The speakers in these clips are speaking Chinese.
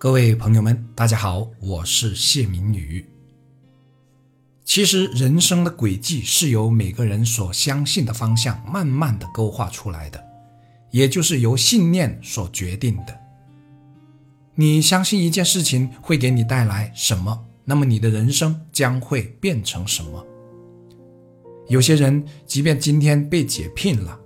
各位朋友们，大家好，我是谢明宇。其实，人生的轨迹是由每个人所相信的方向慢慢的勾画出来的，也就是由信念所决定的。你相信一件事情会给你带来什么，那么你的人生将会变成什么？有些人，即便今天被解聘了，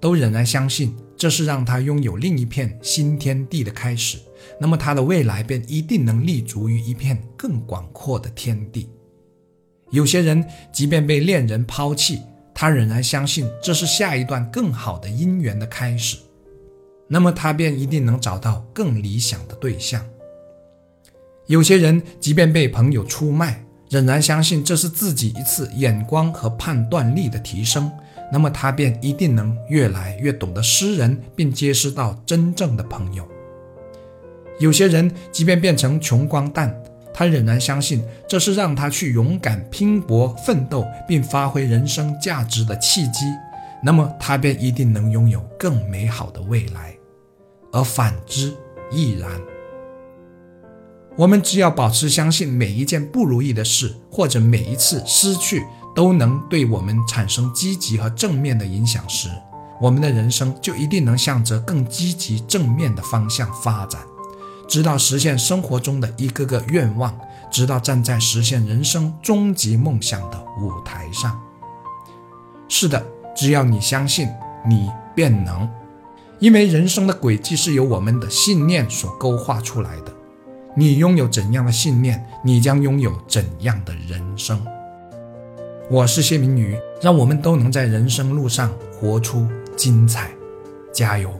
都仍然相信。这是让他拥有另一片新天地的开始，那么他的未来便一定能立足于一片更广阔的天地。有些人即便被恋人抛弃，他仍然相信这是下一段更好的姻缘的开始，那么他便一定能找到更理想的对象。有些人即便被朋友出卖，仍然相信这是自己一次眼光和判断力的提升。那么他便一定能越来越懂得诗人，并结识到真正的朋友。有些人即便变成穷光蛋，他仍然相信这是让他去勇敢拼搏奋斗，并发挥人生价值的契机。那么他便一定能拥有更美好的未来，而反之亦然。我们只要保持相信，每一件不如意的事，或者每一次失去。都能对我们产生积极和正面的影响时，我们的人生就一定能向着更积极正面的方向发展，直到实现生活中的一个个愿望，直到站在实现人生终极梦想的舞台上。是的，只要你相信，你便能，因为人生的轨迹是由我们的信念所勾画出来的。你拥有怎样的信念，你将拥有怎样的人生。我是谢明宇，让我们都能在人生路上活出精彩。加油！